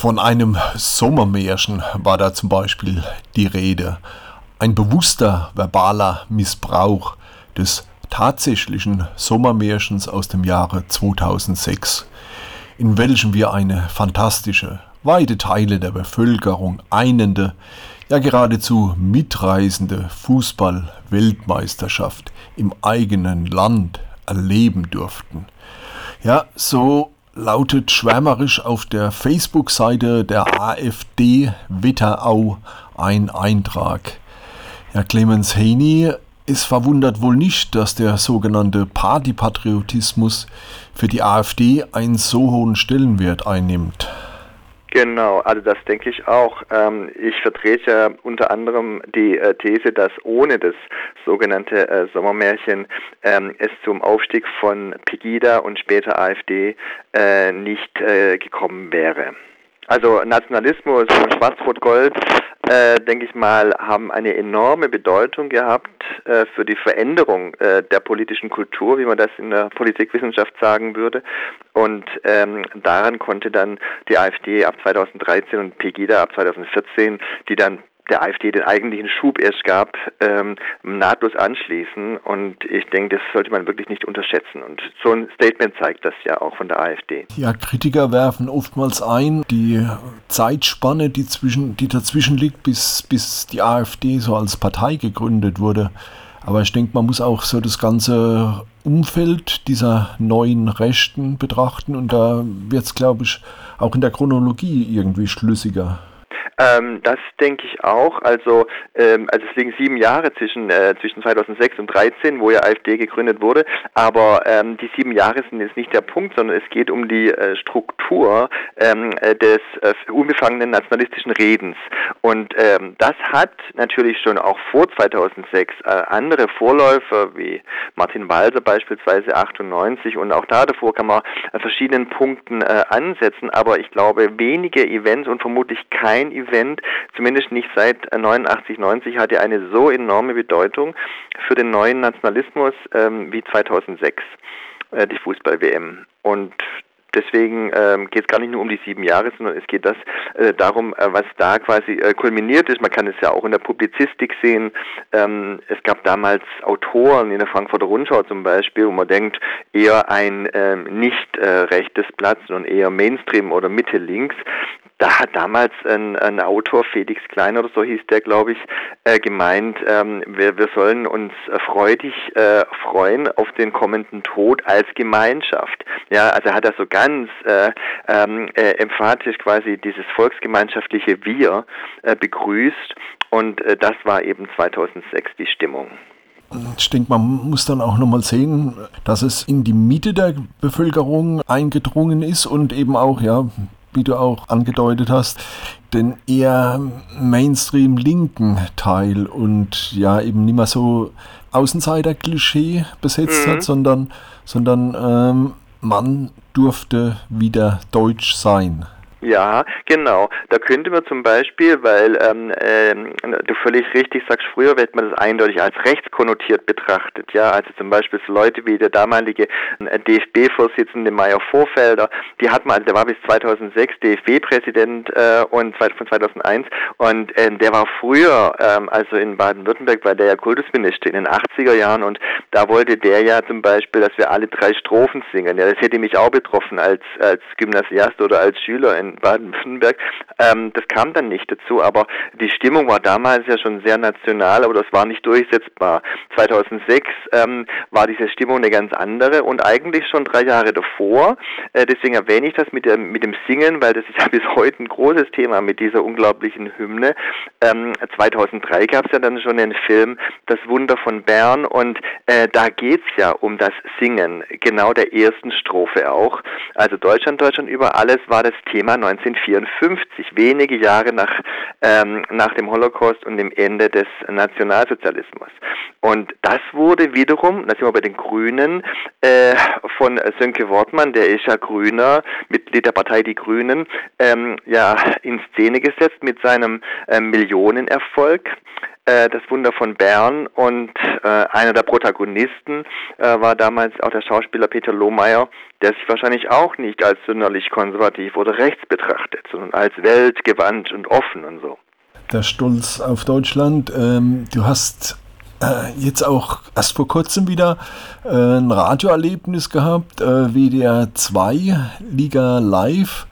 Von einem Sommermärchen war da zum Beispiel die Rede. Ein bewusster verbaler Missbrauch des tatsächlichen Sommermärchens aus dem Jahre 2006, in welchem wir eine fantastische, weite Teile der Bevölkerung einende, ja geradezu mitreißende Fußball-Weltmeisterschaft im eigenen Land erleben durften. Ja, so lautet schwärmerisch auf der Facebook-Seite der AfD Wetterau ein Eintrag. Ja, Clemens Haney ist verwundert wohl nicht, dass der sogenannte Partypatriotismus für die AfD einen so hohen Stellenwert einnimmt. Genau, also das denke ich auch. Ähm, ich vertrete ja unter anderem die äh, These, dass ohne das sogenannte äh, Sommermärchen ähm, es zum Aufstieg von Pegida und später AfD äh, nicht gekommen wäre. Also Nationalismus und Schwarz-Rot-Gold, äh, denke ich mal, haben eine enorme Bedeutung gehabt äh, für die Veränderung äh, der politischen Kultur, wie man das in der Politikwissenschaft sagen würde. Und ähm, daran konnte dann die AfD ab 2013 und Pegida ab 2014, die dann der AfD den eigentlichen Schub erst gab, ähm, nahtlos anschließen. Und ich denke, das sollte man wirklich nicht unterschätzen. Und so ein Statement zeigt das ja auch von der AfD. Ja, Kritiker werfen oftmals ein, die Zeitspanne, die, zwischen, die dazwischen liegt, bis, bis die AfD so als Partei gegründet wurde. Aber ich denke, man muss auch so das ganze Umfeld dieser neuen Rechten betrachten und da wird es, glaube ich, auch in der Chronologie irgendwie schlüssiger. Ähm, das denke ich auch. Also, ähm, also es liegen sieben Jahre zwischen, äh, zwischen 2006 und 2013, wo ja AfD gegründet wurde. Aber ähm, die sieben Jahre sind jetzt nicht der Punkt, sondern es geht um die äh, Struktur ähm, äh, des äh, unbefangenen nationalistischen Redens. Und ähm, das hat natürlich schon auch vor 2006 äh, andere Vorläufer wie Martin Walser beispielsweise 98 und auch da davor kann man an verschiedenen Punkten äh, ansetzen. Aber ich glaube, wenige Events und vermutlich kein Event Event, zumindest nicht seit 89, 90, hatte eine so enorme Bedeutung für den neuen Nationalismus ähm, wie 2006, äh, die Fußball-WM. Und Deswegen ähm, geht es gar nicht nur um die sieben Jahre, sondern es geht das äh, darum, äh, was da quasi äh, kulminiert ist. Man kann es ja auch in der Publizistik sehen. Ähm, es gab damals Autoren in der Frankfurter Rundschau zum Beispiel, wo man denkt, eher ein ähm, nicht äh, rechtes Blatt, sondern eher Mainstream oder Mitte links, da hat damals ein, ein Autor, Felix Klein oder so hieß der, glaube ich, äh, gemeint, ähm, wir, wir sollen uns freudig äh, freuen auf den kommenden Tod als Gemeinschaft. Ja, also hat er so ganz äh, ähm, äh, emphatisch quasi dieses volksgemeinschaftliche Wir äh, begrüßt und äh, das war eben 2006 die Stimmung. Ich denke, man muss dann auch nochmal sehen, dass es in die Mitte der Bevölkerung eingedrungen ist und eben auch, ja, wie du auch angedeutet hast, den eher Mainstream-linken Teil und ja eben nicht mehr so Außenseiter-Klischee besetzt mhm. hat, sondern, sondern ähm, man durfte wieder deutsch sein. Ja, genau. Da könnte man zum Beispiel, weil ähm, ähm, du völlig richtig sagst, früher wird man das eindeutig als rechtskonnotiert betrachtet. Ja, also zum Beispiel so Leute wie der damalige äh, DFB-Vorsitzende Meyer Vorfelder, die hat man, also der war bis 2006 DFB-Präsident äh, und von 2001 und äh, der war früher, ähm, also in Baden-Württemberg, war der ja Kultusminister in den 80er Jahren und da wollte der ja zum Beispiel, dass wir alle drei Strophen singen. Ja, das hätte mich auch betroffen als als Gymnasiast oder als Schüler in Baden-Württemberg. Ähm, das kam dann nicht dazu, aber die Stimmung war damals ja schon sehr national, aber das war nicht durchsetzbar. 2006 ähm, war diese Stimmung eine ganz andere und eigentlich schon drei Jahre davor. Äh, deswegen erwähne ich das mit, der, mit dem Singen, weil das ist ja bis heute ein großes Thema mit dieser unglaublichen Hymne. Ähm, 2003 gab es ja dann schon den Film Das Wunder von Bern und äh, da geht's ja um das Singen, genau der ersten Strophe auch. Also Deutschland, Deutschland über alles war das Thema 1954, wenige Jahre nach, ähm, nach dem Holocaust und dem Ende des Nationalsozialismus. Und das wurde wiederum, da sind wir bei den Grünen, äh, von Sönke Wortmann, der ist ja Grüner, Mitglied der Partei Die Grünen, ähm, ja, in Szene gesetzt mit seinem äh, Millionenerfolg. Äh, Das Wunder von Bern und äh, einer der Protagonisten äh, war damals auch der Schauspieler Peter Lohmeier, der sich wahrscheinlich auch nicht als sonderlich konservativ oder rechts betrachtet, sondern als weltgewandt und offen und so. Der Stolz auf Deutschland. Ähm, du hast äh, jetzt auch erst vor kurzem wieder äh, ein Radioerlebnis gehabt, WDR 2, Liga Live.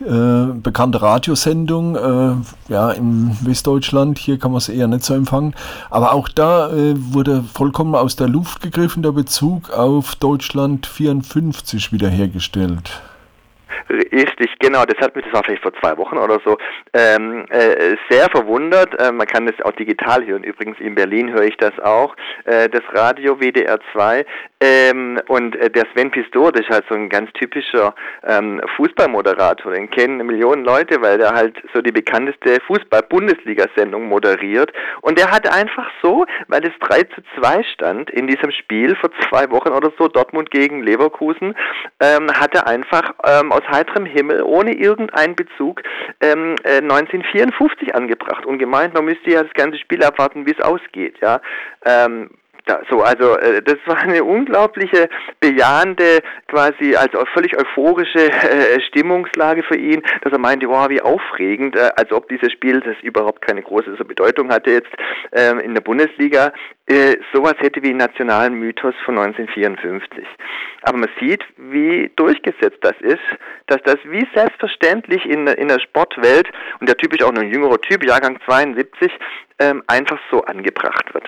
Äh, bekannte Radiosendung, äh, ja, in Westdeutschland, hier kann man es eher nicht so empfangen. Aber auch da äh, wurde vollkommen aus der Luft gegriffen der Bezug auf Deutschland 54 wiederhergestellt. Richtig, genau. Das hat mich, das war vielleicht vor zwei Wochen oder so, ähm, äh, sehr verwundert. Äh, man kann das auch digital hören. Übrigens in Berlin höre ich das auch. Äh, das Radio WDR 2. Ähm, und äh, der Sven Pistor, das ist halt so ein ganz typischer ähm, Fußballmoderator. Den kennen Millionen Leute, weil der halt so die bekannteste Fußball-Bundesliga-Sendung moderiert. Und der hat einfach so, weil es 3 zu 2 stand in diesem Spiel vor zwei Wochen oder so, Dortmund gegen Leverkusen, ähm, hat er einfach ähm, aus heiterem Himmel, ohne irgendeinen Bezug, ähm, äh, 1954 angebracht und gemeint, man müsste ja das ganze Spiel abwarten, wie es ausgeht. Ja, ähm, da, so, also äh, das war eine unglaubliche, bejahende, quasi als völlig euphorische äh, Stimmungslage für ihn, dass er meinte, wow, wie aufregend, äh, als ob dieses Spiel, das überhaupt keine große Bedeutung hatte jetzt ähm, in der Bundesliga, äh, sowas hätte wie einen nationalen Mythos von 1954. Aber man sieht, wie durchgesetzt das ist, dass das wie selbstverständlich in, in der Sportwelt, und der Typ ist auch noch ein jüngerer Typ, Jahrgang 72, ähm, einfach so angebracht wird.